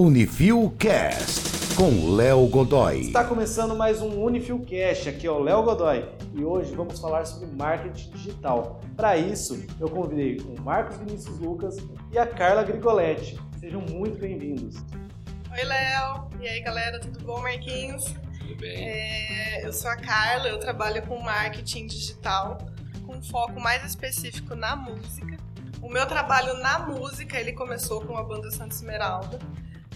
Unifil Cast com Léo Godoy. Está começando mais um Unifil Cast, aqui é o Léo Godoy e hoje vamos falar sobre marketing digital. Para isso, eu convidei o Marcos Vinícius Lucas e a Carla Grigoletti. Sejam muito bem-vindos. Oi, Léo. E aí, galera, tudo bom, Marquinhos? Tudo bem? É, eu sou a Carla, eu trabalho com marketing digital, com foco mais específico na música. O meu trabalho na música, ele começou com a banda Santa Esmeralda.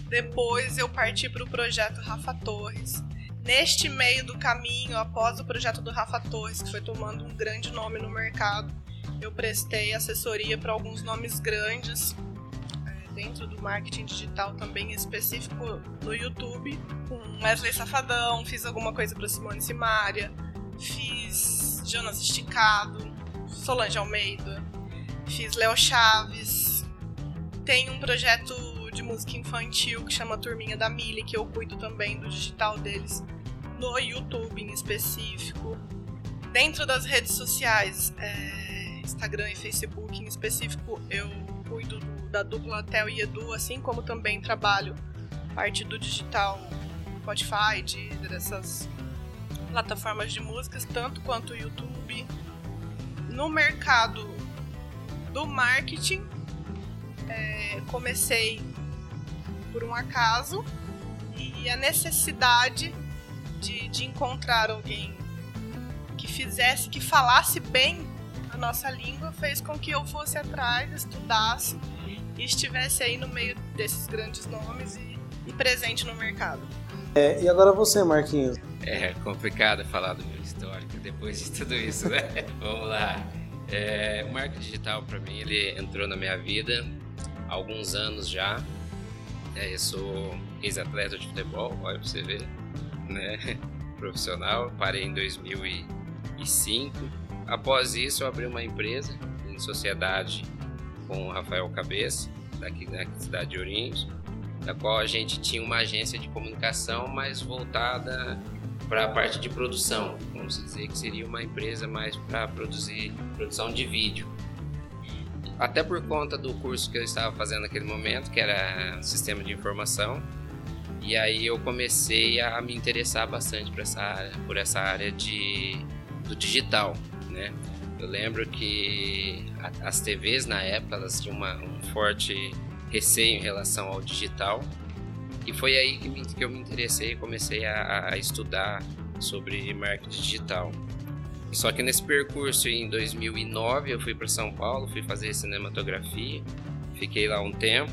Depois eu parti para o projeto Rafa Torres. Neste meio do caminho, após o projeto do Rafa Torres, que foi tomando um grande nome no mercado, eu prestei assessoria para alguns nomes grandes é, dentro do marketing digital também específico no YouTube, com Wesley Safadão, fiz alguma coisa para Simone Simaria, fiz Jonas Esticado, Solange Almeida, fiz Léo Chaves, tem um projeto de música infantil que chama Turminha da Mili, que eu cuido também do digital deles, no YouTube em específico. Dentro das redes sociais, é, Instagram e Facebook em específico, eu cuido do, da dupla Theo e Edu, assim como também trabalho parte do digital Spotify, Deezer, essas plataformas de músicas, tanto quanto o YouTube. No mercado do marketing, é, comecei por um acaso e a necessidade de, de encontrar alguém que fizesse, que falasse bem a nossa língua, fez com que eu fosse atrás, estudasse e estivesse aí no meio desses grandes nomes e, e presente no mercado. É, e agora você, Marquinhos? É complicado falar do meu histórico depois de tudo isso, né? Vamos lá. É, o marketing digital, para mim, ele entrou na minha vida há alguns anos já. É, eu sou ex-atleta de futebol, olha pra você ver, né? Profissional. Parei em 2005. Após isso, eu abri uma empresa em sociedade com o Rafael Cabeça, daqui da cidade de Ourinhos, da qual a gente tinha uma agência de comunicação mais voltada para a parte de produção, vamos dizer que seria uma empresa mais para produzir produção de vídeo. Até por conta do curso que eu estava fazendo naquele momento, que era sistema de informação, e aí eu comecei a me interessar bastante por essa área, por essa área de, do digital, né? Eu lembro que as TVs na época elas tinham uma, um forte receio em relação ao digital e foi aí que, me, que eu me interessei e comecei a, a estudar sobre marketing digital. Só que nesse percurso em 2009 eu fui para São Paulo, fui fazer cinematografia, fiquei lá um tempo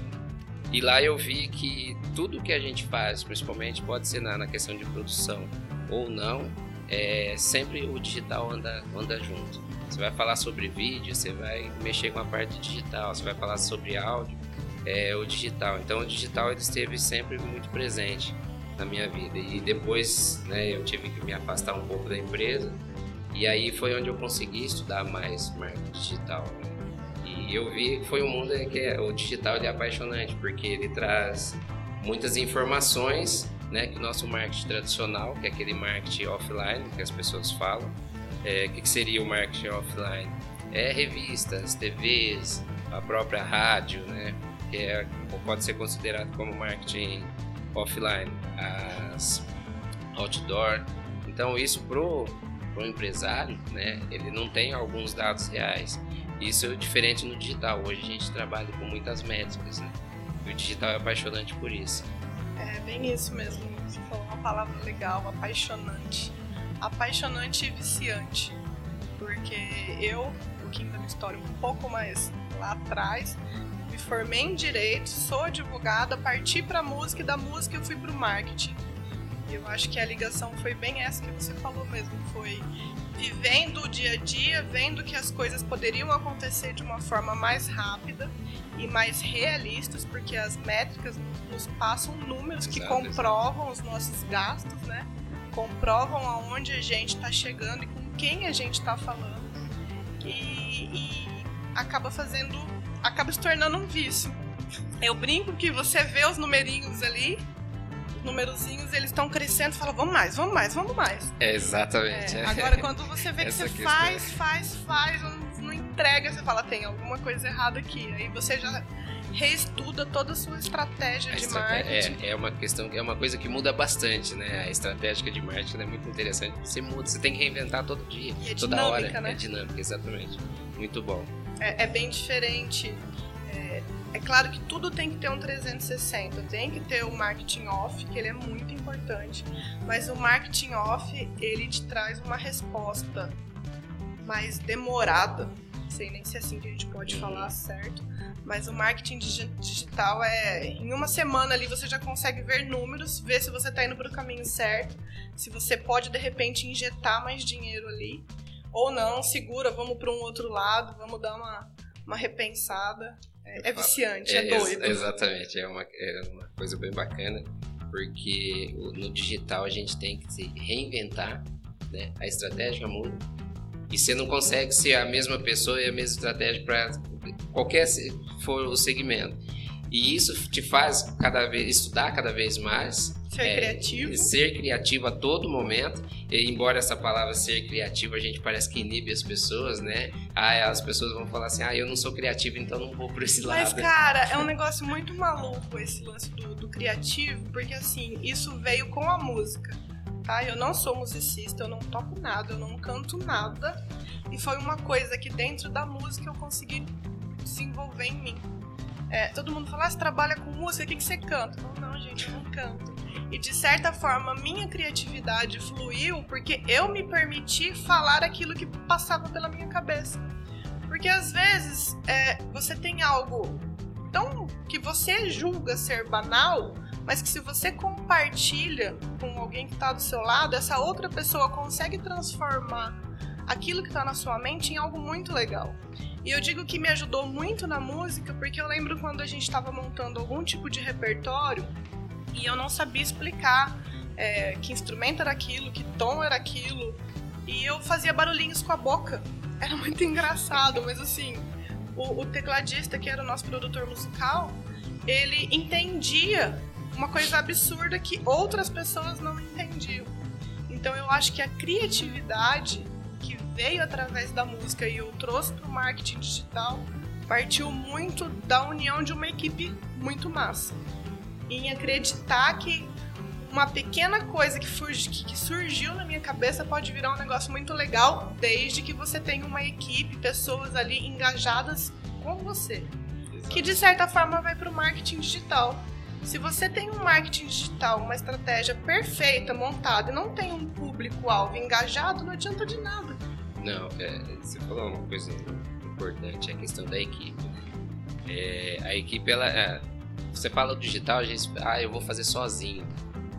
e lá eu vi que tudo que a gente faz, principalmente pode ser na, na questão de produção ou não, é, sempre o digital anda, anda junto. Você vai falar sobre vídeo, você vai mexer com a parte digital, você vai falar sobre áudio, é o digital. Então o digital ele esteve sempre muito presente na minha vida. E depois né, eu tive que me afastar um pouco da empresa. E aí foi onde eu consegui estudar mais marketing digital. Né? E eu vi que foi um mundo que é, o digital é apaixonante, porque ele traz muitas informações né, que o nosso marketing tradicional, que é aquele marketing offline que as pessoas falam. É, o que, que seria o marketing offline? É revistas, TVs, a própria rádio, né? que é, pode ser considerado como marketing offline, as outdoor. Então isso pro, pro empresário, né, ele não tem alguns dados reais. Isso é diferente no digital. Hoje a gente trabalha com muitas métricas, né? E o digital é apaixonante por isso. É bem isso mesmo. Você falou uma palavra legal, apaixonante. Apaixonante e viciante. Porque eu, um pouquinho da minha história, um pouco mais lá atrás, me formei em direito, sou advogada, parti para música e da música eu fui para o marketing. Eu acho que a ligação foi bem essa que você falou mesmo, foi vivendo o dia a dia, vendo que as coisas poderiam acontecer de uma forma mais rápida e mais realistas, porque as métricas nos passam números que Exato, comprovam os nossos gastos, né? Comprovam aonde a gente está chegando e com quem a gente está falando. E, e acaba fazendo acaba se tornando um vício. Eu brinco que você vê os numerinhos ali, numerozinhos, eles estão crescendo, fala, vamos mais, vamos mais, vamos mais. É, exatamente. É, agora, quando você vê que você questão. faz, faz, faz, não, não entrega, você fala, tem alguma coisa errada aqui. Aí você já reestuda toda a sua estratégia A de estratégia- marketing. É, é uma questão, é uma coisa que muda bastante, né? A estratégia de marketing é muito interessante. Você muda, você tem que reinventar todo dia, é toda dinâmica, hora. né? É dinâmica, exatamente. Muito bom. É, é bem diferente. É, claro que tudo tem que ter um 360, tem que ter o marketing off, que ele é muito importante, mas o marketing off ele te traz uma resposta mais demorada. Não sei nem se é assim que a gente pode falar certo, mas o marketing digi- digital é em uma semana ali você já consegue ver números, ver se você está indo para o caminho certo, se você pode de repente injetar mais dinheiro ali ou não, segura, vamos para um outro lado, vamos dar uma, uma repensada. É, é viciante, é, ex- doido. exatamente, é uma, é uma coisa bem bacana, porque no digital a gente tem que se reinventar, né? A estratégia muda. E você não consegue ser a mesma pessoa e a mesma estratégia para qualquer for o segmento. E isso te faz cada vez estudar cada vez mais, Ser é, criativo. ser criativo a todo momento. E, embora essa palavra ser criativo a gente parece que inibe as pessoas, né? Ah, as pessoas vão falar assim: "Ah, eu não sou criativo, então não vou por esse Mas, lado". cara, é um negócio muito maluco esse lance do, do criativo, porque assim, isso veio com a música, tá? Eu não sou musicista, eu não toco nada, eu não canto nada. E foi uma coisa que dentro da música eu consegui desenvolver em mim. É, todo mundo fala, ah, você trabalha com música, o que, que você canta? Falo, não, gente, eu não canto. E de certa forma, minha criatividade fluiu porque eu me permiti falar aquilo que passava pela minha cabeça. Porque às vezes é, você tem algo tão que você julga ser banal, mas que se você compartilha com alguém que está do seu lado, essa outra pessoa consegue transformar aquilo que está na sua mente em algo muito legal. E eu digo que me ajudou muito na música, porque eu lembro quando a gente estava montando algum tipo de repertório e eu não sabia explicar é, que instrumento era aquilo, que tom era aquilo, e eu fazia barulhinhos com a boca. Era muito engraçado, mas assim, o, o tecladista, que era o nosso produtor musical, ele entendia uma coisa absurda que outras pessoas não entendiam. Então eu acho que a criatividade veio através da música e eu trouxe para o marketing digital partiu muito da união de uma equipe muito massa. Em acreditar que uma pequena coisa que, que- surgiu na minha cabeça pode virar um negócio muito legal, desde que você tenha uma equipe, pessoas ali engajadas com você. Que de certa forma vai para o marketing digital. Se você tem um marketing digital, uma estratégia perfeita, montada, e não tem um público-alvo engajado, não adianta de nada. Não, é, você falou uma coisa importante, a questão da equipe. É, a equipe, ela, é, você fala digital, a gente, ah, eu vou fazer sozinho,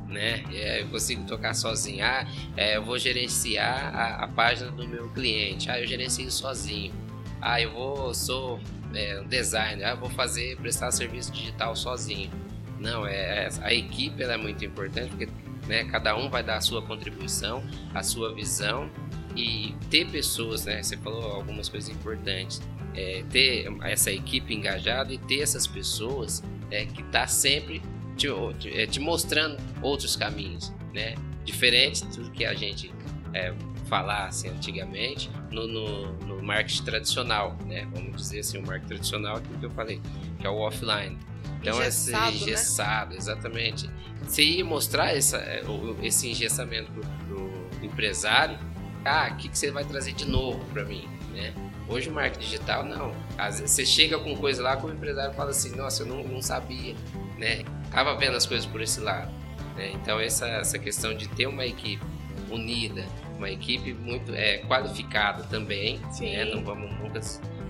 né? É, eu consigo tocar sozinho. Ah, é, eu vou gerenciar a, a página do meu cliente. Ah, eu gerencio sozinho. Ah, eu vou, sou é, um designer. Ah, eu vou fazer, prestar serviço digital sozinho. Não, é, é- a equipe é muito importante porque né, cada um vai dar a sua contribuição, a sua visão e ter pessoas, né? Você falou algumas coisas importantes. É, ter essa equipe engajada e ter essas pessoas é, que tá sempre te, te- é, te mostrando outros caminhos, né? Diferente do que a gente é, falasse antigamente no, no, no marketing tradicional, né? Vamos dizer assim, o marketing tradicional, aquilo que eu falei, que é o offline. Então, esse Engessado, né? engessado, exatamente. Você ia mostrar essa, é, o- esse engessamento pro, pro empresário, ah, o que, que você vai trazer de novo para mim, né? Hoje o marketing digital, não. Às vezes você chega com coisa lá que o empresário fala assim, nossa, eu não, não sabia, né? Tava vendo as coisas por esse lado. né? Então essa, essa questão de ter uma equipe unida, uma equipe muito é, qualificada também, né? Não vamos nunca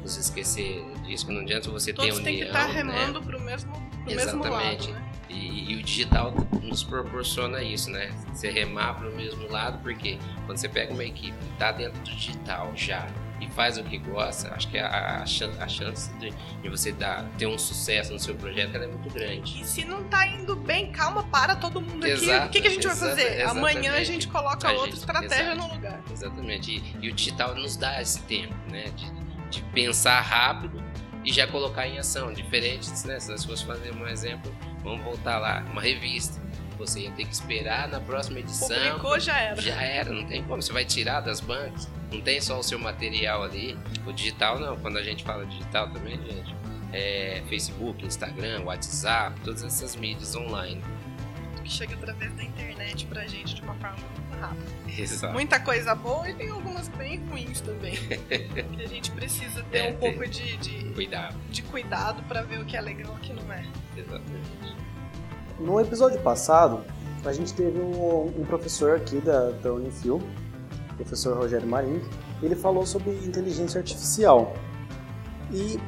nos esquecer disso, não adianta você ter Todos união, têm que estar né? remando pro mesmo, pro mesmo Exatamente. lado, né? E, e o digital nos proporciona isso, né? Você remar para o mesmo lado, porque quando você pega uma equipe que está dentro do digital já e faz o que gosta, acho que a, a a chance de, de você dar, ter um sucesso no seu projeto é muito grande. E se não tá indo bem, calma, para todo mundo aqui. Exato, o que, que a gente vai fazer? Amanhã a exatamente. gente coloca A outra gente- estratégia exato. no lugar. Exatamente. E, e o digital nos dá esse tempo, né? De, de pensar rápido e já colocar em ação. Diferente, né? Se nós fosse fazer um exemplo, vamos voltar lá, uma revista. Você ia ter que esperar na próxima edição. Publicou, já era. Já era, não tem como. Você vai tirar das bancas, não tem só o seu material ali. O digital não, quando a gente fala digital também, gente, é, Facebook, Instagram, WhatsApp, todas essas mídias online. Que chega através da internet pra gente de uma forma rápida. Exato. Muita coisa boa e tem algumas bem ruins também. que a gente precisa ter É, um pouco de, de, Cuidado. de cuidado pra ver o que é legal e o que não é. Exatamente. No episódio passado, a gente teve um, um professor aqui da, da Unifil, o professor Rogério Marim, ele falou sobre inteligência artificial. E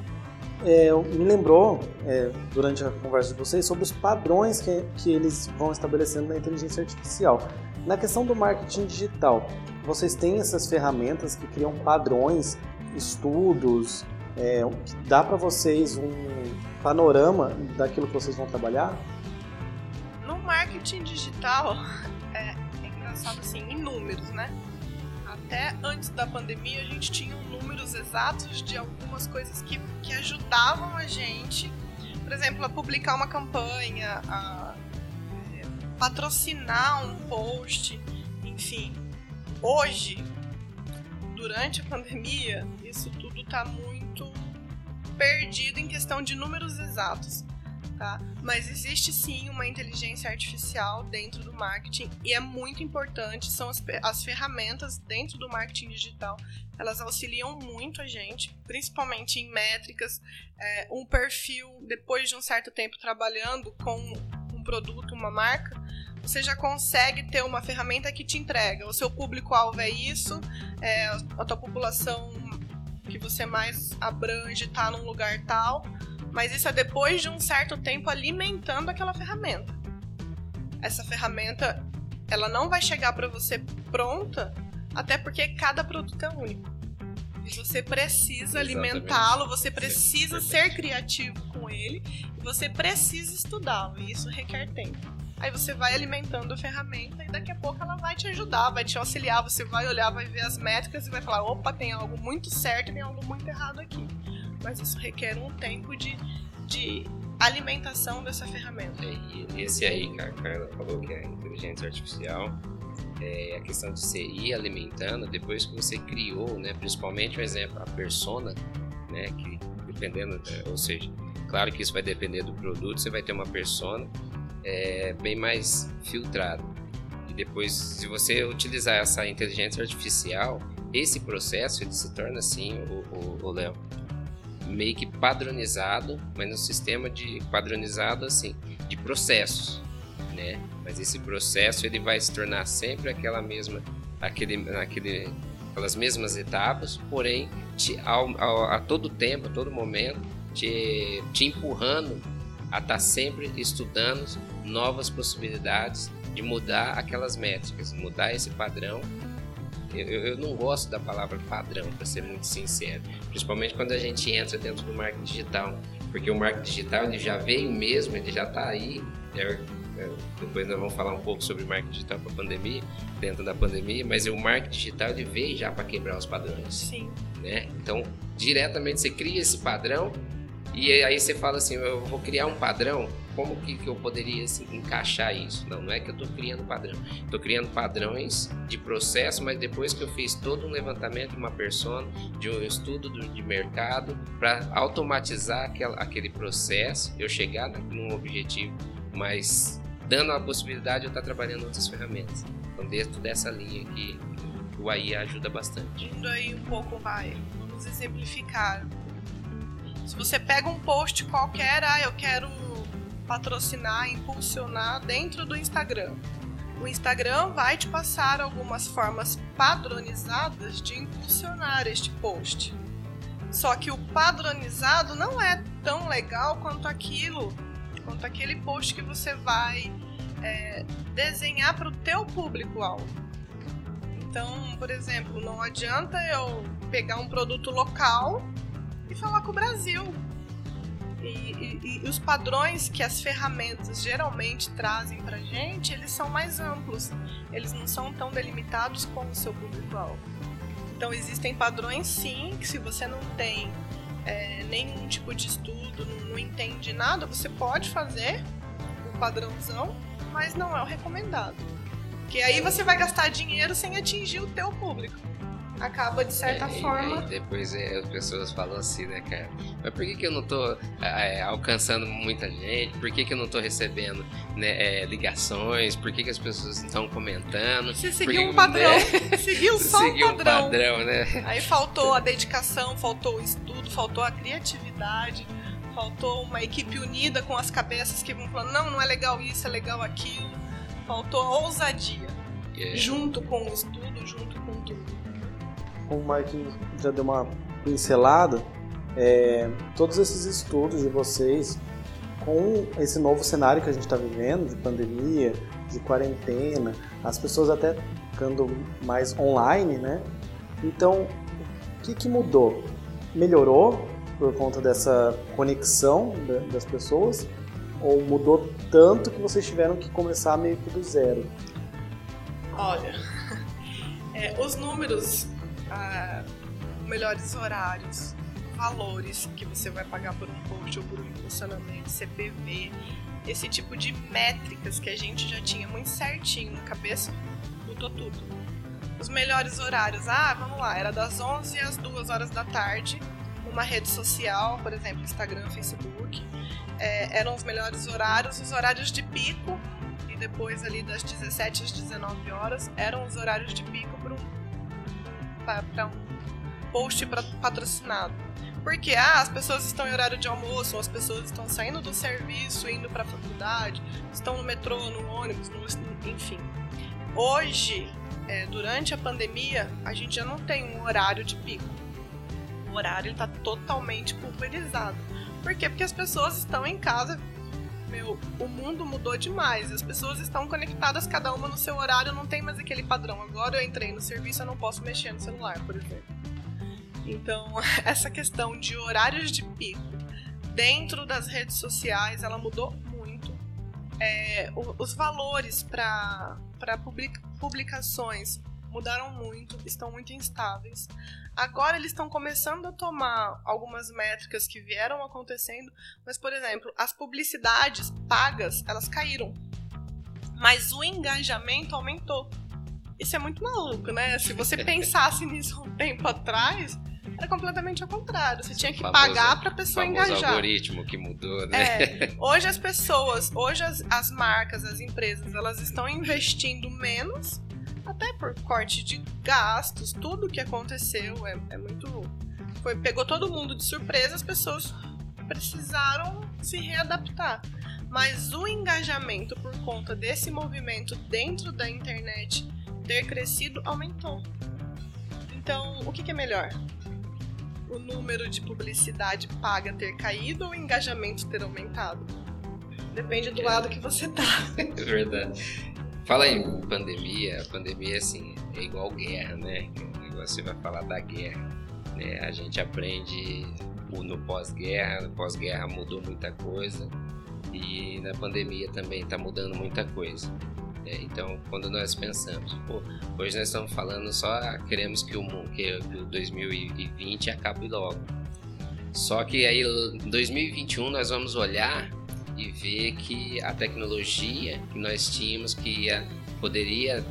é, me lembrou, é, durante a conversa de vocês, sobre os padrões que, que eles vão estabelecendo na inteligência artificial. Na questão do marketing digital, vocês têm essas ferramentas que criam padrões, estudos, é, que dá para vocês um panorama daquilo que vocês vão trabalhar? No marketing digital, é, é engraçado assim, em números, né? Até antes da pandemia, a gente tinha números exatos de algumas coisas que, que ajudavam a gente, por exemplo, a publicar uma campanha, a patrocinar um post, enfim. Hoje, durante a pandemia, isso tudo está muito perdido em questão de números exatos tá? Mas existe sim uma inteligência artificial dentro do marketing e é muito importante, são as, as ferramentas dentro do marketing digital, elas auxiliam muito a gente, principalmente em métricas, é, um perfil, depois de um certo tempo trabalhando com um produto, uma marca, você já consegue ter uma ferramenta que te entrega, o seu público-alvo é isso, é, a tua população que você mais abrange está num lugar tal, mas isso é depois de um certo tempo alimentando aquela ferramenta. Essa ferramenta, ela não vai chegar para você pronta, até porque cada produto é único. E você precisa alimentá-lo, você precisa Sim, ser criativo com ele, e você precisa estudá-lo, e isso requer tempo. Aí você vai alimentando a ferramenta e daqui a pouco ela vai te ajudar, vai te auxiliar, você vai olhar, vai ver as métricas e vai falar, opa, tem algo muito certo e tem algo muito errado aqui. Mas isso requer um tempo de, de alimentação dessa ferramenta. E esse aí que a Carla falou que é inteligência artificial, é a questão de você ir alimentando depois que você criou, né? Principalmente, por exemplo, a persona, né? Que dependendo, é, ou seja, claro que isso vai depender do produto, você vai ter uma persona é, bem mais filtrada. E depois, se você utilizar essa inteligência artificial, esse processo ele se torna assim, o, o, o Léo, meio que padronizado, mas no sistema de padronizado assim, de processos, né? Mas esse processo ele vai se tornar sempre aquela mesma, aquele, aquele, aquelas mesmas etapas, porém te, ao, ao, a todo tempo, a todo momento, te, te empurrando a estar sempre estudando novas possibilidades de mudar aquelas métricas, mudar esse padrão eu, eu não gosto da palavra padrão, para ser muito sincero. Principalmente quando a gente entra dentro do marketing digital. Porque o marketing digital ele já veio mesmo, ele já está aí. É, é, depois nós vamos falar um pouco sobre marketing digital para a pandemia, dentro da pandemia, mas o marketing digital ele veio já para quebrar os padrões. Sim. Né? Então, diretamente você cria esse padrão e aí você fala assim, eu vou criar um padrão, como que, que eu poderia assim, encaixar isso? Não, não é que eu estou criando padrão. Estou criando padrões de processo, mas depois que eu fiz todo um levantamento de uma persona, de um estudo do, de mercado, para automatizar aquela, aquele processo, eu chegar num objetivo, mas dando a possibilidade de eu estar trabalhando outras ferramentas. Então, dentro dessa linha aqui, o AI ajuda bastante. Indo aí um pouco, vai. Vamos exemplificar. Se você pega um post qualquer, ah, eu quero patrocinar, impulsionar dentro do Instagram. O Instagram vai te passar algumas formas padronizadas de impulsionar este post. Só que o padronizado não é tão legal quanto aquilo, quanto aquele post que você vai é, desenhar para o teu público-alvo. Então, por exemplo, não adianta eu pegar um produto local e falar com o Brasil. E, e- e os padrões que as ferramentas geralmente trazem pra gente, eles são mais amplos. Eles não são tão delimitados como o seu público-alvo. Então existem padrões sim, que se você não tem é, nenhum tipo de estudo, não, não entende nada, você pode fazer o padrãozão, mas não é o recomendado. Porque aí você vai gastar dinheiro sem atingir o teu público. Acaba de certa É, e- forma. aí depois é, as pessoas falam assim, né, cara? Mas por que, que eu não tô é, alcançando muita gente? Por que, que eu não tô recebendo né, é, ligações? Por que, que as pessoas estão comentando? Você seguiu que- um padrão, né? seguiu só Seguir um padrão. né? Aí faltou a dedicação, faltou o estudo, faltou a criatividade, faltou uma equipe unida com as cabeças que vão falando, não, não é legal isso, é legal aquilo. Faltou a ousadia, É, junto com o estudo, junto com tudo. Como o Marquinhos já deu uma pincelada, é, todos esses estudos de vocês, com esse novo cenário que a gente está vivendo, de pandemia, de quarentena, as pessoas até ficando mais online, né? Então, o que, que mudou? Melhorou por conta dessa conexão da- das pessoas? Ou mudou tanto que vocês tiveram que começar meio que do zero? Olha, é, os números, ah, melhores horários, valores que você vai pagar por um post ou por um impulsionamento, CPV, esse tipo de métricas que a gente já tinha muito certinho na cabeça, mudou tudo. Os melhores horários, ah, vamos lá, era das 11 às 2 horas da tarde, numa rede social, por exemplo, Instagram, Facebook, é, eram os melhores horários, os horários de pico e depois ali das 17 às 19 horas eram os horários de pico para um, para um post pra- patrocinado. Porque ah, as pessoas estão em horário de almoço, ou as pessoas estão saindo do serviço, indo para a faculdade, estão no metrô, no ônibus, no, enfim. Hoje, é, durante a pandemia, a gente já não tem um horário de pico. O horário está totalmente pulverizado. Por quê? Porque as pessoas estão em casa meu, o mundo mudou demais. As pessoas estão conectadas, cada uma no seu horário, não tem mais aquele padrão. Agora eu entrei no serviço, eu não posso mexer no celular, por exemplo. Então, essa questão de horários de pico dentro das redes sociais, ela mudou muito. É, os valores para publicações mudaram muito, estão muito instáveis. Agora eles estão começando a tomar algumas métricas que vieram acontecendo, mas por exemplo, as publicidades pagas, elas caíram. Mas o engajamento aumentou. Isso é muito maluco, né? Se você pensasse nisso um tempo atrás, era completamente ao contrário. Você tinha que Famoso- pagar para a O pessoa engajar. algoritmo que mudou, né? É, hoje as pessoas, hoje as, as marcas, as empresas, elas estão investindo menos, até por corte de gastos, tudo que aconteceu é, é muito. Foi, pegou todo mundo de surpresa, as pessoas precisaram se readaptar. Mas o engajamento por conta desse movimento dentro da internet ter crescido aumentou. Então, o que, que é melhor? O número de publicidade paga ter caído ou o engajamento ter aumentado? Depende do lado que você tá. É verdade. Fala em pandemia, a pandemia assim, é igual guerra, né? Negócio vai falar da guerra. Né? A gente aprende no pós-guerra, no pós-guerra mudou muita coisa e na pandemia também está mudando muita coisa. né? Então, quando nós pensamos, pô, hoje nós estamos falando só queremos que o que o 2020 acabe logo. Só que aí em 2021 nós vamos olhar e ver que a tecnologia que nós tínhamos que ia, poderia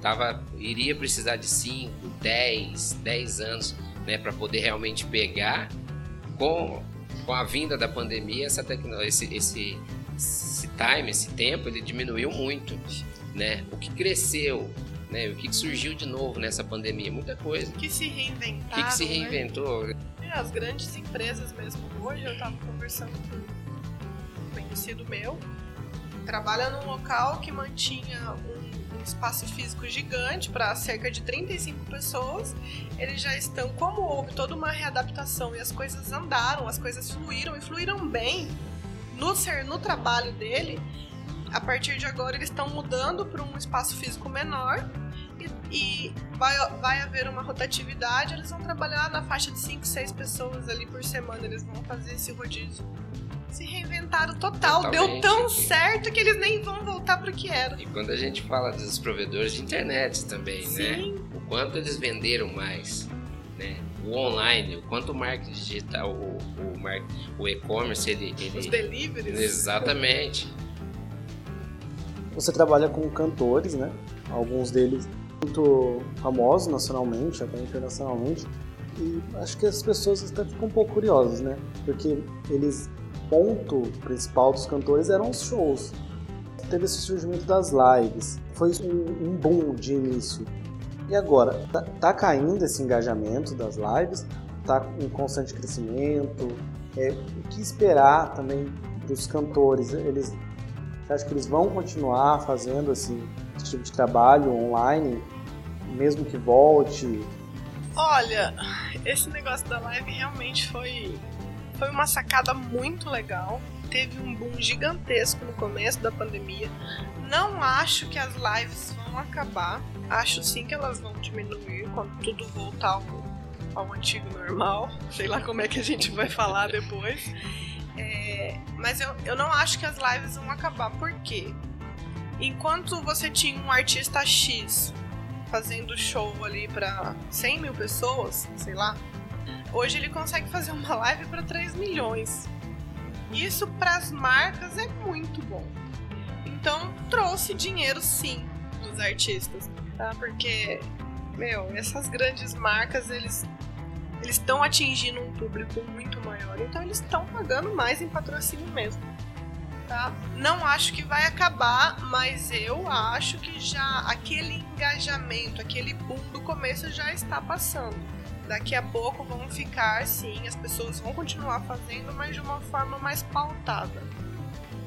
tava, iria precisar de 5, 10, 10 anos né, para poder realmente pegar com, com a vinda da pandemia essa tecnologia esse, esse, esse time, esse tempo ele diminuiu muito né? o que cresceu né? o que surgiu de novo nessa pandemia muita coisa Que se o reinventaram. que, que se né? reinventou É, as grandes empresas mesmo. Hoje eu tava conversando com conhecido meu, trabalha num local que mantinha um, um espaço físico gigante para cerca de 35 pessoas. Eles já estão, como houve toda uma readaptação e as coisas andaram, as coisas fluíram e fluíram bem no, ser, no trabalho dele. A partir de agora eles estão mudando para um espaço físico menor e, e vai, vai haver uma rotatividade, eles vão trabalhar na faixa de 5, 6 pessoas ali por semana, eles vão fazer esse rodízio. Se reinventaram total, deu Totalmente. tão certo que eles nem vão voltar pro que era. E quando a gente fala dos provedores de internet também, né? Sim, O quanto eles venderam mais, né? O online, o quanto o marketing digital, o, o, mar- o e-commerce, ele, os ele... deliveries. Exatamente. Você trabalha com cantores, né? Alguns deles muito famosos nacionalmente, até internacionalmente. E acho que as pessoas até ficam um pouco curiosas, né? Porque eles, ponto principal dos cantores eram os shows. Teve esse surgimento das lives. Foi um, um boom de início. E agora, tá, tá, caindo esse engajamento das lives, tá em constante crescimento. É, o que esperar também dos cantores? Eles, você acha que eles vão continuar fazendo esse tipo de trabalho online, mesmo que volte? Olha, esse negócio da live realmente foi, foi uma sacada muito legal. Teve um boom gigantesco no começo da pandemia. Não acho que as lives vão acabar. Acho sim que elas vão diminuir quando tudo voltar ao, ao antigo normal. Sei lá como é que a gente vai falar depois. É, mas eu, eu não acho que as lives vão acabar. Por quê? Enquanto você tinha um artista X fazendo show ali para 100 mil pessoas, sei lá, hoje ele consegue fazer uma live para 3 milhões. Isso para as marcas é muito bom. Então trouxe dinheiro sim dos artistas, tá? Porque meu, essas grandes marcas eles eles estão atingindo um público muito maior, então eles estão pagando mais em patrocínio mesmo. Tá? Não acho que vai acabar, mas eu acho que já aquele engajamento, aquele boom do começo já está passando. Daqui a pouco vão ficar, sim, as pessoas vão continuar fazendo, mas de uma forma mais pautada.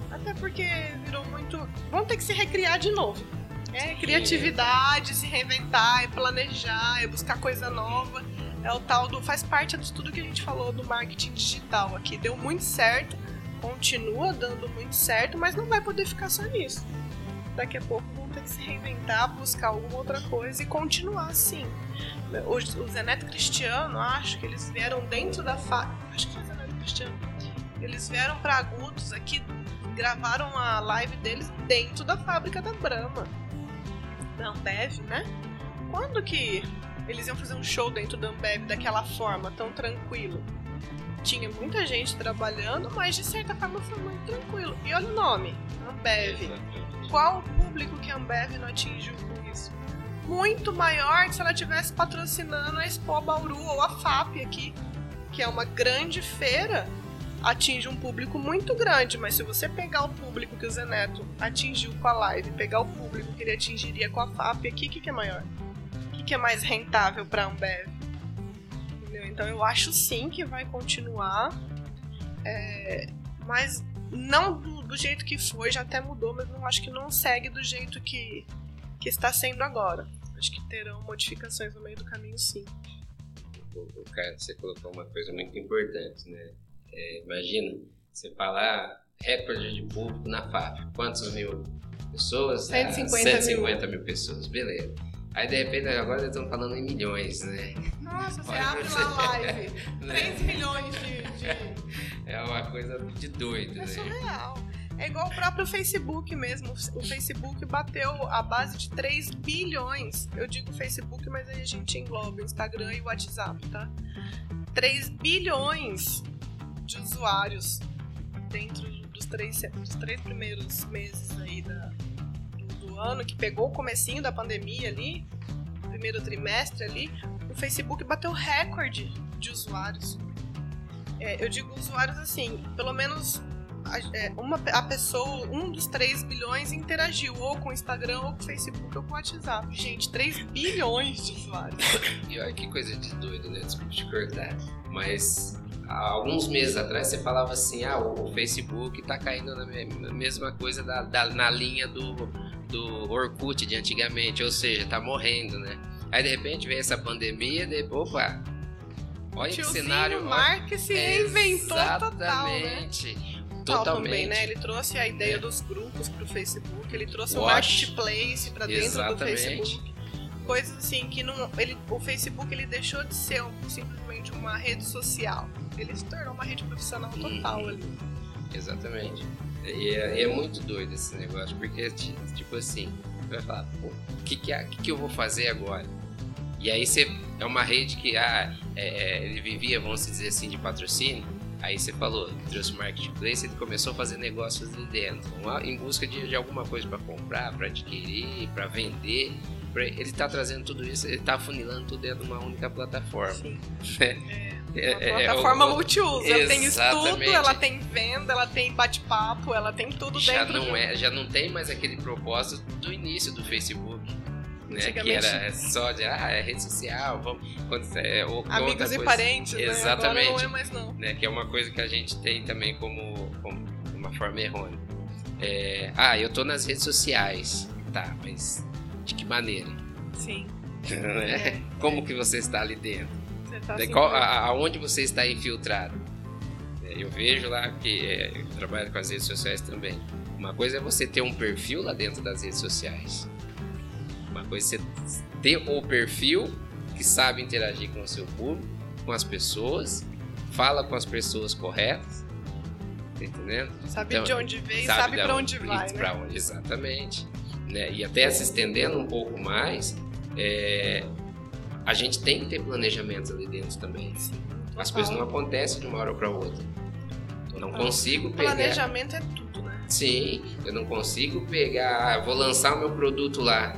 Até porque virou muito. Vão ter que se recriar de novo. É criatividade, se reinventar, é planejar, é buscar coisa nova. É o tal do. faz parte de tudo que a gente falou do marketing digital aqui. Deu muito certo, continua dando muito certo, mas não vai poder ficar só nisso. Daqui a pouco vão ter que se reinventar, buscar alguma outra coisa e continuar assim. O, o Zeneto Cristiano, acho que eles vieram dentro da fa... Acho que foi o Zeneto Cristiano. Eles vieram para Agudos aqui, gravaram a live deles dentro da fábrica da Brahma. Da Ambev, né? Quando que eles iam fazer um show dentro da Ambev daquela forma, tão tranquilo. Tinha muita gente trabalhando, mas de certa forma foi muito tranquilo. E olha o nome, Ambev. Qual o público que a Ambev não atingiu com isso? Muito maior que se ela tivesse patrocinando a Expo Bauru ou a FAP aqui, que é uma grande feira, atinge um público muito grande, mas se você pegar o público que o Zeneto atingiu com a live, pegar o público que ele atingiria com a FAP aqui, o que, que é maior? que, que é mais rentável para a Ambev. Entendeu? Então eu acho sim que vai continuar, é, mas não do, do, jeito que foi, já até mudou, mas não acho que não segue do jeito que, que está sendo agora. Acho que terão modificações no meio do caminho, sim. O, cara, você colocou uma coisa muito importante, né? É, imagina, você falar recorde de público na FAP. Quantos mil pessoas? 150, ah, 150 mil. mil pessoas, beleza. Aí de repente agora eles estão falando em milhões, né? Nossa, você abre lá a live. 3 né? milhões de, de, É uma coisa de doido, é né? surreal. É igual o próprio Facebook mesmo. O Facebook bateu a base de 3 bilhões. Eu digo Facebook, mas aí a gente engloba o Instagram e o WhatsApp, tá? 3 bilhões de usuários dentro dos três, dos três primeiros meses aí da, ano, que pegou o comecinho da pandemia ali, primeiro trimestre ali, o Facebook bateu recorde de usuários. É, eu digo usuários assim, pelo menos a, é, uma, a pessoa, um dos 3 bilhões interagiu ou com o Instagram, ou com o Facebook, ou com o WhatsApp. Gente, 3 bilhões de usuários. E olha que coisa de doido, né? Desculpa te cortar. Mas há alguns meses atrás você falava assim, ah, o Facebook tá caindo na mesma coisa da, da na linha do do Orkut de antigamente, ou seja, tá morrendo, né? Aí de repente vem essa pandemia, de opa, olha que cenário. Mark se reinventou Exatamente. Total, né? Totalmente. Também, né? Ele trouxe a ideia é. dos grupos pro Facebook, ele trouxe Watch. o marketplace para dentro Exatamente. do Facebook. Coisas assim que não, ele, o Facebook ele deixou de ser um, simplesmente uma rede social. Ele se tornou uma rede profissional total uhum. ali. Exatamente. E é, é, muito doido esse negócio, porque, tipo assim, vai falar, pô, o que, que, que, que eu vou fazer agora? E aí você é uma rede que ah, é, é ele vivia, vamos dizer assim, de patrocínio. Aí você falou, trouxe o marketplace, ele começou a fazer negócios de dentro, em busca de, de alguma coisa para comprar, para adquirir, para vender. pra- ele está trazendo tudo isso, ele está funilando tudo dentro de uma única plataforma. Sim. É, Uma é, é, plataforma o- multiuso. Ela tem estudo, ela tem venda, ela tem bate-papo, ela tem tudo já dentro não de é, já não tem mais aquele propósito do início do Facebook. Né, que era só de ah, é rede social, vamos. Quando, é, ou- Amigos e coisa, parentes, né? Agora Exatamente. não é mais não. né, que é uma coisa que a gente tem também como, como uma forma errônea. É, ah, eu tô nas redes sociais. Tá, mas de que maneira? Sim. Né? Como que você está ali dentro? Você tá Né, assim, qual- a- aonde você está infiltrado? É, Eu vejo lá que é, eu trabalho com as redes sociais também. Uma coisa é você ter um perfil lá dentro das redes sociais. É você ter o perfil que sabe interagir com o seu público, com as pessoas, fala com as pessoas corretas. Tá entendendo? Sabe Então, de onde veio, sabe, da pra onde vai, né? onde, exatamente. Né? E até se estendendo um pouco mais, é, a gente tem que ter planejamentos ali dentro também. As coisas não acontecem de uma hora para outra. Eu não consigo pegar. Planejamento é tudo, né? Sim, eu não consigo pegar. ah, Vou lançar o meu produto lá.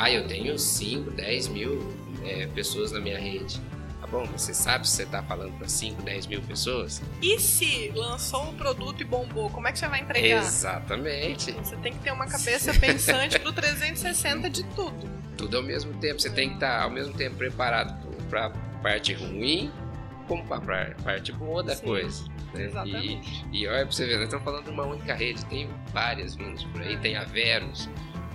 Ah, eu tenho 5, 10 mil é, pessoas na minha rede. Tá bom, você sabe se você está falando para 5, 10 mil pessoas? E se lançou um produto e bombou, como é que você vai entregar? Exatamente. Você tem que ter uma cabeça pensante pro 360 de tudo. Tudo ao mesmo tempo. Você tem que estar ao mesmo tempo preparado para parte ruim como para a parte boa da Sim, coisa. né? Exatamente. E, e olha pra você ver, nós estamos falando de uma única rede, tem várias vindas por aí, tem a Verus,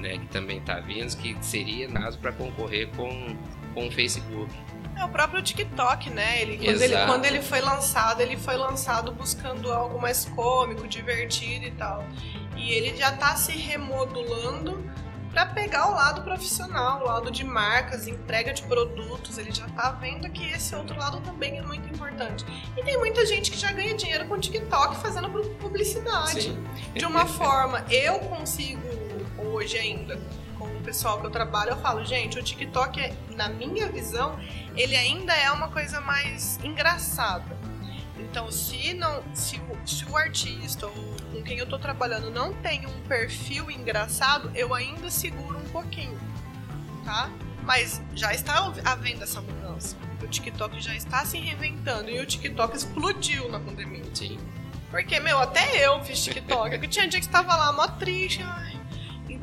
né, que também está vindo, que seria caso para concorrer com, com o Facebook. É o próprio TikTok, né? Ele quando, ele, quando ele foi lançado, ele foi lançado buscando algo mais cômico, divertido e tal. E ele já tá se remodulando para pegar o lado profissional, o lado de marcas, entrega de produtos. Ele já tá vendo que esse outro lado também é muito importante. E tem muita gente que já ganha dinheiro com o TikTok fazendo publicidade. Sim. De uma forma, eu consigo hoje ainda, com o pessoal que eu trabalho, eu falo, gente, o TikTok, na minha visão, ele ainda é uma coisa mais engraçada. Então, se não, se o, se o artista ou com quem eu tô trabalhando não tem um perfil engraçado, eu ainda seguro um pouquinho, tá? Mas já está havendo essa mudança. O TikTok já está se reinventando e o TikTok explodiu na pandemia. Porque, meu, até eu fiz TikTok. Porque tinha dia que estava lá mó triste. ai.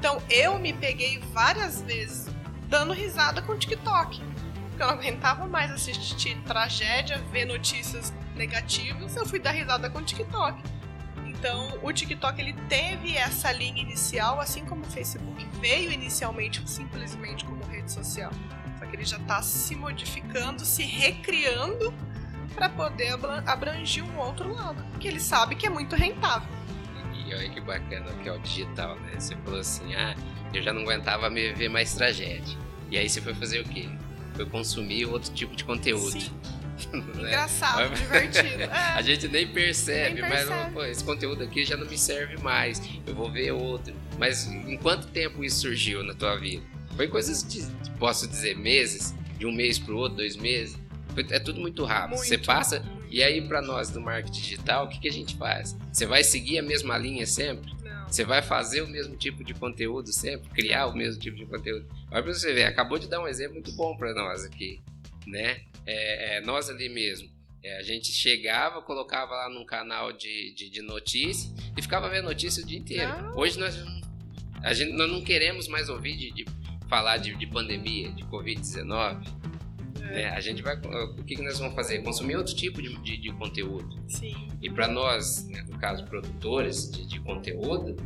Então eu me peguei várias vezes dando risada com o TikTok. Porque eu não aguentava mais assistir tragédia, ver notícias negativas. Eu fui dar risada com o TikTok. Então o TikTok ele teve essa linha inicial, assim como o Facebook veio inicialmente simplesmente como rede social. Só que ele já está se modificando, se recriando para poder abra- abranger um outro lado, que ele sabe que é muito rentável. E olha que bacana que é o digital, né? Você falou assim, ah, eu já não aguentava me ver mais tragédia. E aí você foi fazer o quê? Foi consumir outro tipo de conteúdo. Sim, né? engraçado, divertido. A gente nem percebe, Nem mas percebe. pô, esse conteúdo aqui já não me serve mais. Eu vou ver outro. Mas em quanto tempo isso surgiu na tua vida? Foi coisas de, posso dizer, meses? De um mês pro outro, dois meses? Foi- é tudo muito rápido. Muito. Você passa. E aí, para nós do marketing digital, o que, que a gente faz? Você vai seguir a mesma linha sempre? não. Você vai fazer o mesmo tipo de conteúdo sempre? Criar o mesmo tipo de conteúdo? Olha pra você ver, acabou de dar um exemplo muito bom para nós aqui, né? É, é, nós ali mesmo. É, a gente chegava, colocava lá num canal de, de, de notícia e ficava vendo notícia o dia inteiro. Ah. Hoje nós, não- a gente, nós não queremos mais ouvir de, de falar de, de pandemia, de Covid-19. Né? A gente vai. O que, que nós vamos fazer? Consumir outro tipo de, de, de conteúdo. Sim, E para nós, né, no caso, produtores de, de conteúdo,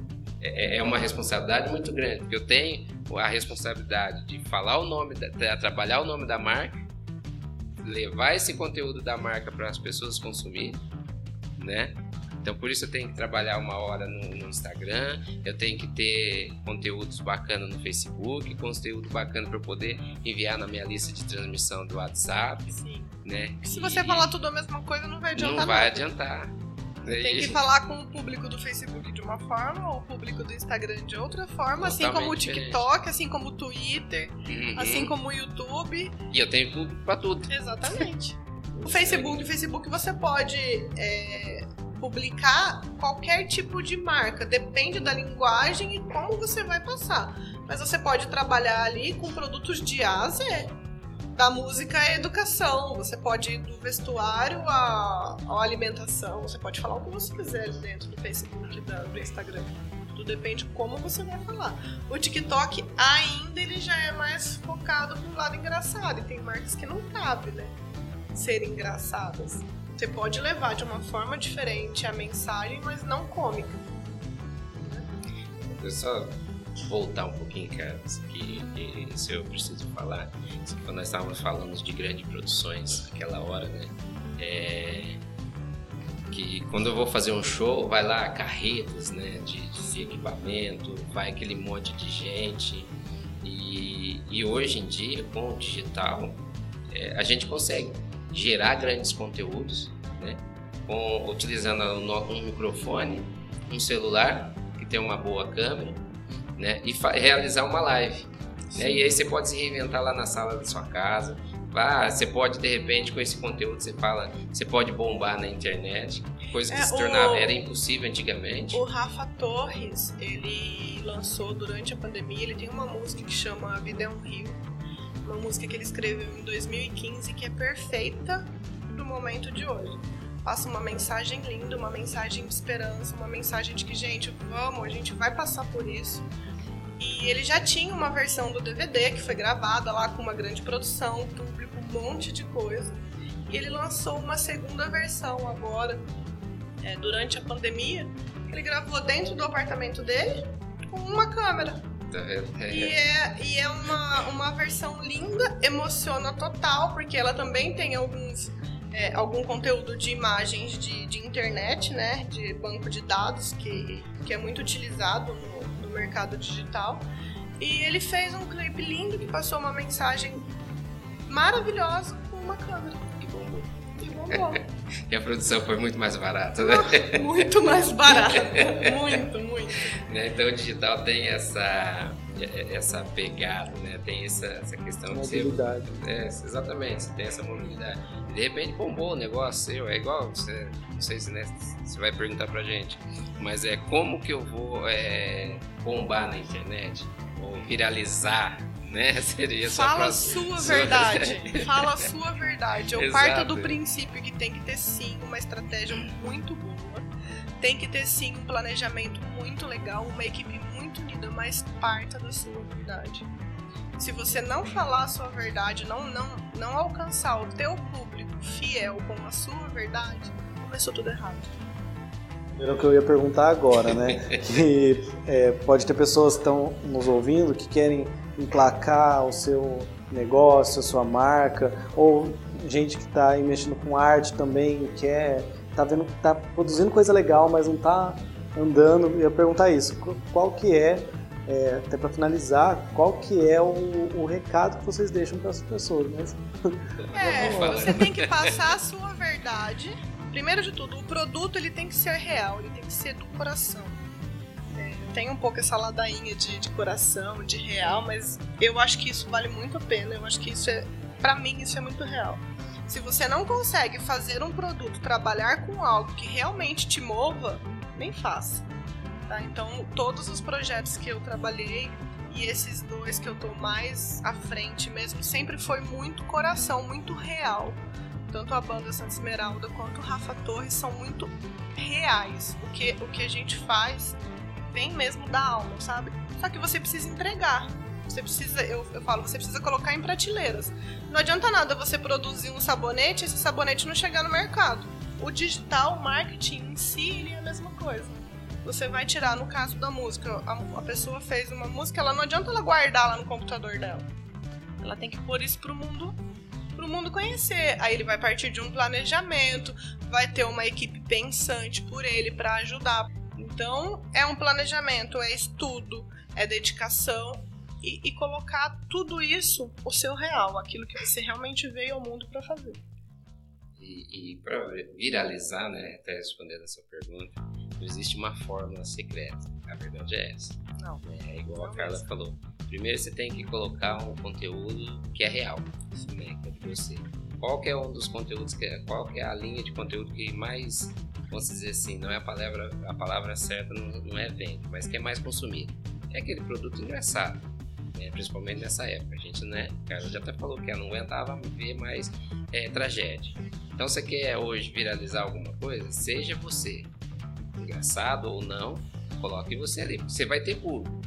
é, é uma responsabilidade muito grande. Porque eu tenho a responsabilidade de falar o nome, da, tra- trabalhar o nome da marca, levar esse conteúdo da marca para as pessoas consumirem, né? Então, por isso eu tenho que trabalhar uma hora no, no Instagram, eu tenho que ter conteúdos bacanas no Facebook, conteúdo bacana para poder enviar na minha lista de transmissão do WhatsApp, sim. né? Se E- você falar tudo a mesma coisa, não vai adiantar não vai nada. adiantar. Tem que falar com o público do Facebook de uma forma, ou o público do Instagram de outra forma, assim como o Totalmente TikTok, assim como o Twitter, Uhum. assim como o YouTube. E eu tenho público pra tudo. Exatamente. O Facebook, o Facebook você pode é, publicar qualquer tipo de marca, depende da linguagem e como você vai passar. Mas você pode trabalhar ali com produtos de A a Z. Da música à educação, você pode ir do vestuário à, à alimentação, você pode falar o que você quiser dentro do Facebook, do Instagram. Tudo depende de como você vai falar. O TikTok ainda ele já é mais focado pro lado engraçado. E tem marcas que não cabe, né? Serem engraçadas. Você pode levar de uma forma diferente a mensagem, mas não cômica. Eu só voltar um pouquinho, cara, que, que isso eu preciso falar. Quando nós estávamos falando de grandes produções naquela hora, né? É, que quando eu vou fazer um show, vai lá carretas, né? De, de equipamento, vai aquele monte de gente. E, e hoje em dia, com o digital, é, a gente consegue gerar grandes conteúdos, né? Com, utilizando um, microfone, um celular que tem uma boa câmera né? E realizar uma live. Né? E aí você pode se reinventar lá na sala da sua casa. Ah, você pode, de repente, com esse conteúdo, você fala, você pode bombar na internet, coisa que é, se tornava, o, era impossível antigamente. O Rafa Torres, ele lançou durante a pandemia, ele tem uma música que chama A Vida é um Rio, uma música que ele escreveu em 2015 que é perfeita pro momento de hoje passa uma mensagem linda, uma mensagem de esperança, uma mensagem de que, gente, vamos, a gente vai passar por isso. E ele já tinha uma versão do DVD que foi gravada lá com uma grande produção, público, um monte de coisa. E ele lançou uma segunda versão agora, é, durante a pandemia, ele gravou dentro do apartamento dele com uma câmera. Tá e é, e é uma, uma versão linda, emociona total, porque ela também tem alguns é, algum conteúdo de imagens de, de, internet, né, de banco de dados, que, que é muito utilizado no, no mercado digital. E ele fez um clipe lindo que passou uma mensagem maravilhosa com uma câmera. E a produção foi muito mais barata, né? muito mais barata. muito, muito. Né, então o digital tem essa essa pegada, né? Tem essa, essa questão mobilidade. de você, é, exatamente, você tem essa mobilidade. E de repente bombou o negócio seu, é igual, você, não sei se né, você vai perguntar pra gente, mas é como que eu vou é, bombar na internet ou viralizar né? Seria só Fala a sua verdade. Fala a sua verdade. Eu Exato. parto do princípio que tem que ter sim uma estratégia muito boa. Tem que ter sim um planejamento muito legal, uma equipe muito unida, mas parta da sua verdade. Se você não falar a sua verdade, não, não, não alcançar o teu público fiel com a sua verdade, começou tudo errado. Era o que eu ia perguntar agora, né? que é, pode ter pessoas que estão nos ouvindo que querem emplacar o seu negócio, a sua marca, ou gente que está mexendo com arte também, quer, tá vendo, tá produzindo coisa legal, mas não está andando. Eu ia perguntar isso, qual que é, é até para finalizar, qual que é o, o, recado que vocês deixam para as pessoas, né? É, você tem que passar a sua verdade. Primeiro de tudo, o produto ele tem que ser real, ele tem que ser do coração tem um pouco essa ladainha de, de coração, de real, mas eu acho que isso vale muito a pena. Eu acho que isso é, para mim, isso é muito real. Se você não consegue fazer um produto, trabalhar com algo que realmente te mova, nem faça. Tá? Então, todos os projetos que eu trabalhei e esses dois que eu tô mais à frente mesmo, sempre foi muito coração, muito real. Tanto a banda Santa Esmeralda quanto o Rafa Torres são muito reais. O que, o que a gente faz vem mesmo da alma, sabe? Só que você precisa entregar. Você precisa, eu, eu falo, você precisa colocar em prateleiras. Não adianta nada você produzir um sabonete e esse sabonete não chegar no mercado. O digital, o marketing em si, é a mesma coisa. Você vai tirar, no caso da música, a, a pessoa fez uma música, ela não adianta ela guardar lá no computador dela. Ela tem que pôr isso pro mundo para o mundo conhecer. Aí ele vai partir de um planejamento, vai ter uma equipe pensante por ele para ajudar. Então, é um planejamento, é estudo, é dedicação e, e colocar tudo isso o seu real, aquilo que você realmente veio ao mundo para fazer. E, e para viralizar, né, até respondendo essa pergunta, não existe uma fórmula secreta. A verdade é essa. Não. É igual não a Carla mesmo. falou. Primeiro você tem que colocar um conteúdo que é real, né, que é de você. Qual é um dos conteúdos que é, qual é a linha de conteúdo que mais vamos dizer assim, não é a palavra, a palavra certa não, não é vende, mas que é mais consumido. É aquele produto engraçado, né? principalmente nessa época. A gente, né, cara, já até falou que ela não aguentava ver mais é, tragédia. Então, você quer hoje viralizar alguma coisa? Seja você, engraçado ou não, coloque você ali. Você vai ter público.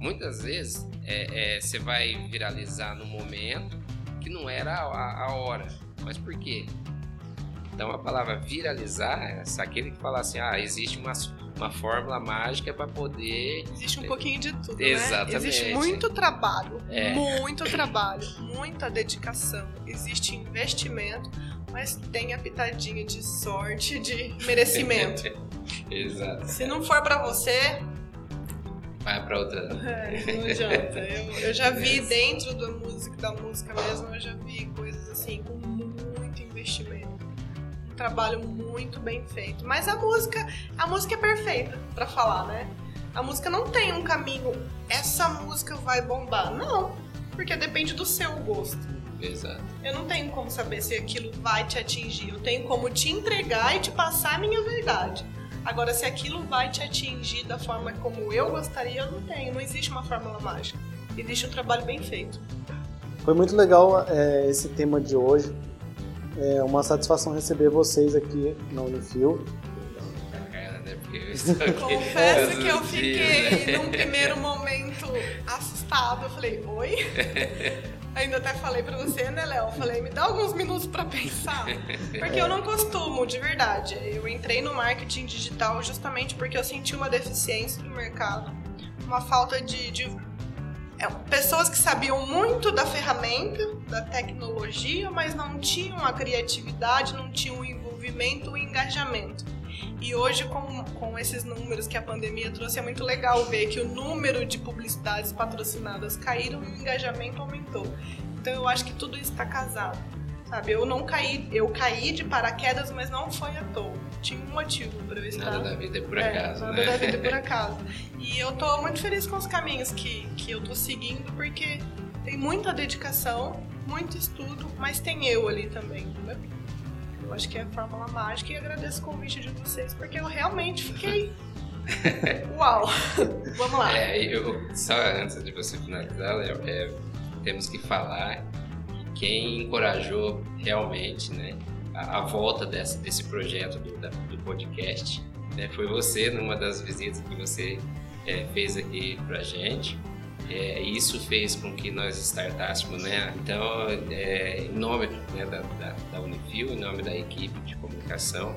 Muitas vezes é, é, você vai viralizar no momento que não era a, a hora. Mas por quê? Então a palavra viralizar é aquele que fala assim, ah, existe uma, uma fórmula mágica para poder. Existe um pouquinho de tudo, Exatamente. né? Existe muito trabalho, É. muito trabalho, muita dedicação, existe investimento, mas tem a pitadinha de sorte, de merecimento. Exato. Se não for pra você, Vai para outra. é, não adianta. Eu, eu já vi dentro da música, da música mesmo, eu já vi coisas assim com trabalho muito bem feito. Mas a música, a música é perfeita pra falar, né? A música não tem um caminho, essa música vai bombar. Não, porque depende do seu gosto. Exato. Eu não tenho como saber se aquilo vai te atingir. Eu tenho como te entregar e te passar a minha verdade. Agora, se aquilo vai te atingir da forma como eu gostaria, eu não tenho. Não existe uma fórmula mágica. Existe um trabalho bem feito. Foi muito legal é, esse tema de hoje. É uma satisfação receber vocês aqui na Unifil. Confesso que eu fiquei, dias, né? num primeiro momento, assustada. Eu falei, oi? Ainda até falei pra você, né, Léo? Eu falei, me dá alguns minutos pra pensar. Porque eu não costumo, de verdade. Eu entrei no marketing digital justamente porque eu senti uma deficiência no mercado. Uma falta de, de pessoas que sabiam muito da ferramenta, da tecnologia, mas não tinham a criatividade, não tinham o envolvimento, o engajamento. E hoje, com, com esses números que a pandemia trouxe, é muito legal ver que o número de publicidades patrocinadas caíram e o engajamento aumentou. Então eu acho que tudo isso está casado. Sabe, eu não caí, eu caí de paraquedas, mas não foi à toa. Tinha um motivo para eu estar. Nada da vida é por É, acaso, nada né? da vida é por acaso. E eu tô muito feliz com os caminhos que, que eu tô seguindo, porque tem muita dedicação, muito estudo, mas tem eu ali também, entendeu? Eu acho que é a fórmula mágica e agradeço o convite de vocês, porque eu realmente fiquei. Uau! Vamos lá. É, eu, só antes de você finalizar, Léo, é, temos que falar quem encorajou realmente né, a, a volta dessa, desse projeto do, da- do podcast né, foi você, numa das visitas que você é, fez aqui pra gente. É, isso fez com que nós startássemos, né? Então, é, em nome né, da, da, da Unifil, em nome da equipe de comunicação,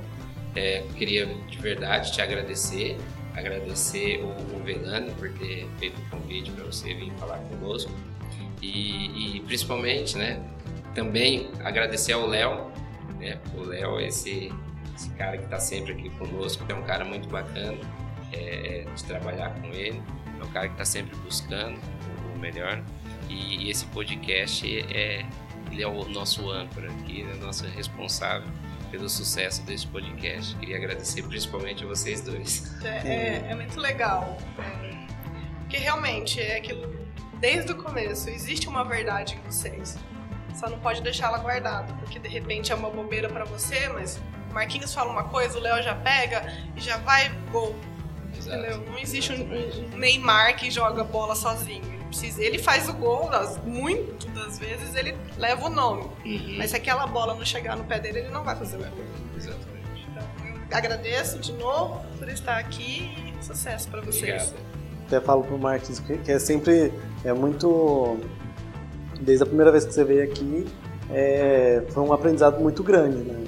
é, queria de verdade te agradecer, agradecer o, o por ter feito o convite para você vir falar conosco e, e principalmente, né, também agradecer ao Léo, né, o Léo é esse, esse cara que está sempre aqui conosco, é um cara muito bacana é, de trabalhar com ele, é um cara que está sempre buscando o melhor e, e esse podcast é ele é o nosso âncora aqui, é o nosso responsável pelo sucesso desse podcast. Queria agradecer principalmente a vocês dois. É, é- é muito legal. Porque realmente é aquilo. Desde o começo, existe uma verdade em vocês. Só não pode deixá-la guardada, porque de repente é uma bobeira pra você, mas o Marquinhos fala uma coisa, o Léo já pega e já vai gol. Exato. Entendeu? Não existe um, um Neymar que joga bola sozinho. Ele, faz o gol, das, muito das vezes ele leva o nome. Uhum. Mas se aquela bola não chegar no pé dele, ele não vai fazer o gol. Exatamente. Então, eu agradeço de novo por estar aqui e sucesso pra vocês. Obrigado. Até falo pro Marquinhos que, é sempre é muito desde a primeira vez que você veio aqui é, foi um aprendizado muito grande, né?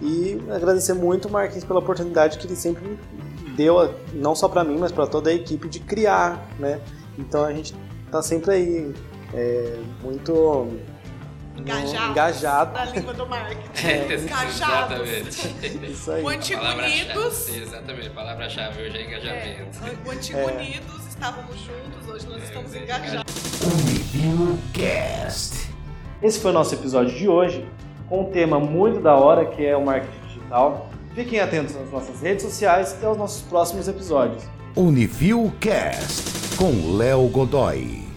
E agradecer muito o Marquinhos pela oportunidade que ele sempre deu, não só para mim, mas para toda a equipe de criar, né? Então a gente tá sempre aí é, muito Engajados. engajado. Na língua do marketing. É, Engajados. Exatamente. Isso aí. O Antigo Palavra-chave- Unidos. Exatamente, a palavra-chave hoje é É, engajamento. o Antigo É. Unidos estávamos juntos, hoje nós É, estamos é, engajados. Cast. Esse foi o nosso episódio de hoje, com um tema muito da hora que é o marketing digital. Fiquem atentos às nossas redes sociais e aos nossos próximos episódios. Unifil Cast com Léo Godoy.